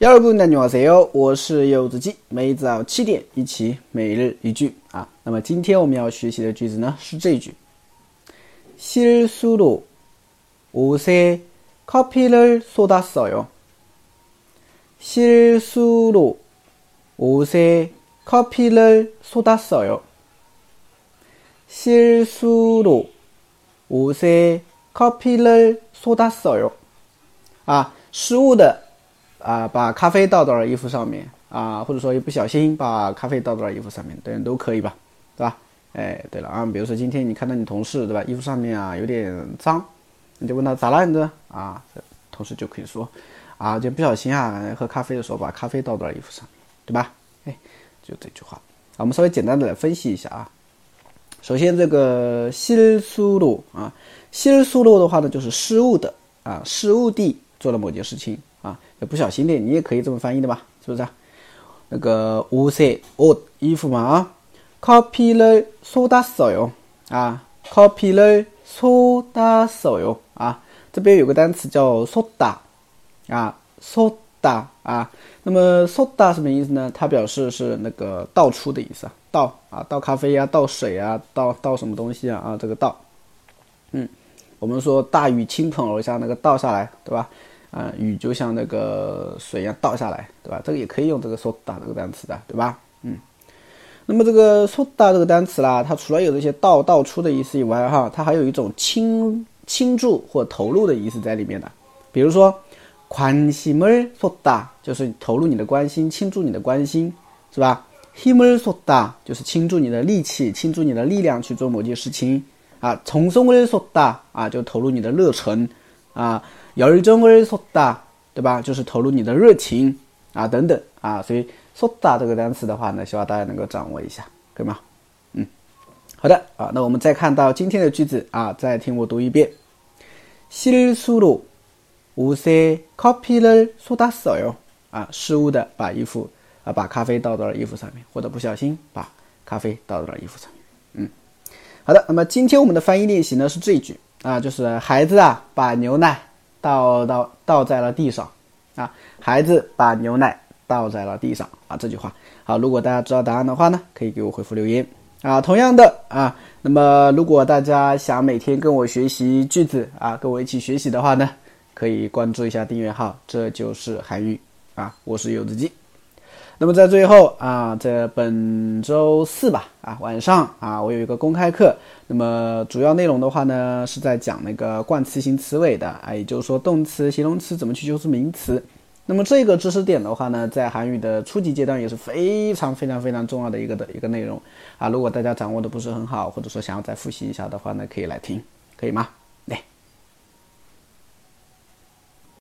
여러분 안녕하세요，我是柚子鸡，每早七点一起每日一句啊。那么今天我们要学习的句子呢是这一句：실수로옷에커피를쏟았어 요。 실수로옷에커피를쏟았어 요。 실수로옷에커피를쏟았어 요。 啊，失误的。 啊，把咖啡倒到了衣服上面啊，或者说一不小心把咖啡倒到了衣服上面，等都可以吧，对吧？哎，对了啊，比如说今天你看到你同事对吧，衣服上面啊有点脏，你就问他咋了你这啊，同事就可以说啊，就不小心啊喝咖啡的时候把咖啡倒到了衣服上面，对吧？哎，就这句话啊，我们稍微简单的来分析一下啊。首先这个실수 로， 啊，실수로的话呢就是失误的啊，失误地做了某件事情。 啊，不小心的，你也可以这么翻译的吧？是不是？那个옷에 옷， 衣服嘛啊。커피를쏟았어 요， 啊，커피를쏟았어 요， 啊，这边有个单词叫쏟 다， 啊，쏟 다， 啊，那么쏟다什么意思呢？它表示是那个倒出的意思啊，倒啊，倒咖啡呀，倒水啊，倒倒什么东西啊啊，这个倒，嗯，我们说大雨倾盆而下，那个倒下来，对吧？ 啊，雨就像那个水一样倒下来，对吧？这个也可以用这个 “soda” 这个单词的，对吧？嗯，那么这个 “soda” 这个单词啦，它除了有这些倒倒出的意思以外，哈，它还有一种倾倾注或投入的意思在里面的。比如说，关心을 soda 就是投入你的关心，倾注你的关心，是吧？힘을 soda 就是倾注你的力气，倾注你的力量去做某件事情啊。从松을 soda 啊，就投入你的热忱 啊。열정을쏟 다， 对吧？就是投入你的热情啊，等等啊，所以쏟다这个单词的话呢，希望大家能够掌握一下，可以吗？嗯，好的啊，那我们再看到今天的句子啊，再听我读一遍：실수로옷에커피를쏟았어 요。 啊，失误的把衣服啊，把咖啡倒到了衣服上面，或者不小心把咖啡倒到了衣服上面。嗯，好的，那么今天我们的翻译练习呢是这一句 啊，就是孩子啊，把牛奶。倒倒倒在了地上，啊，孩子把牛奶倒在了地上啊，这句话好。如果大家知道答案的话呢，可以给我回复留言啊。同样的啊，那么如果大家想每天跟我学习句子啊，跟我一起学习的话呢，可以关注一下订阅号，这就是韩语啊，我是柚子鸡。那么在最后啊，在本周四吧啊晚上啊，我有一个公开课。那么主要内容的话呢，是在讲那个冠词型词尾的啊，也就是说动词、形容词怎么去修饰名词。那么这个知识点的话呢，在韩语的初级阶段也是非常非常非常重要的一个的一个内容啊。如果大家掌握的不是很好，或者说想要再复习一下的话呢，可以来听，可以吗？